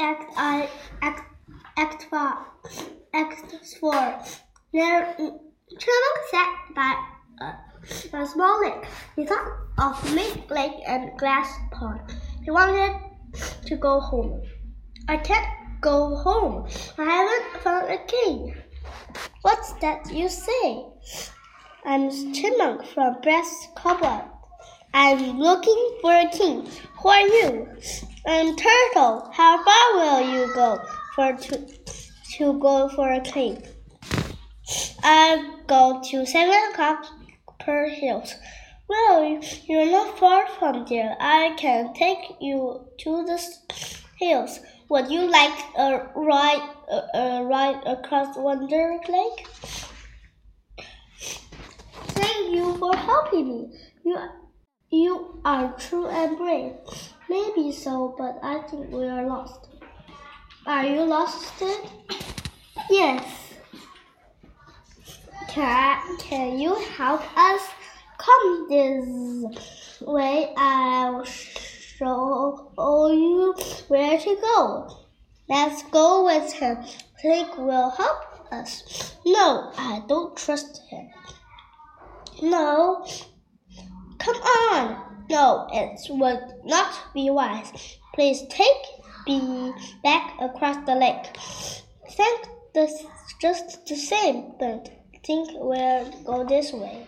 Act I Act Act Four Act Four. There, Chipmunk sat by a, a small lake. He thought of Mink Lake and Glass Pond. He wanted to go home. I can't go home. I haven't found a king. What's that you say? I'm Chipmunk from Brass Cobweb. I'm looking for a king. Who are you? I'm Turtle. How far will you go for to, to go for a king? I'll go to seven o'clock per hills. Well, you're not far from there. I can take you to the hills. Would you like a ride, a, a ride across Wonder Lake? Thank you for helping me. You, you are true and brave. Maybe so, but I think we are lost. Are you lost? Yes. Can, can you help us? Come this way. I'll show you where to go. Let's go with him. Think will help us. No, I don't trust him. No. Come on. No, it would not be wise. Please take me back across the lake. Think this just the same, but think we'll go this way.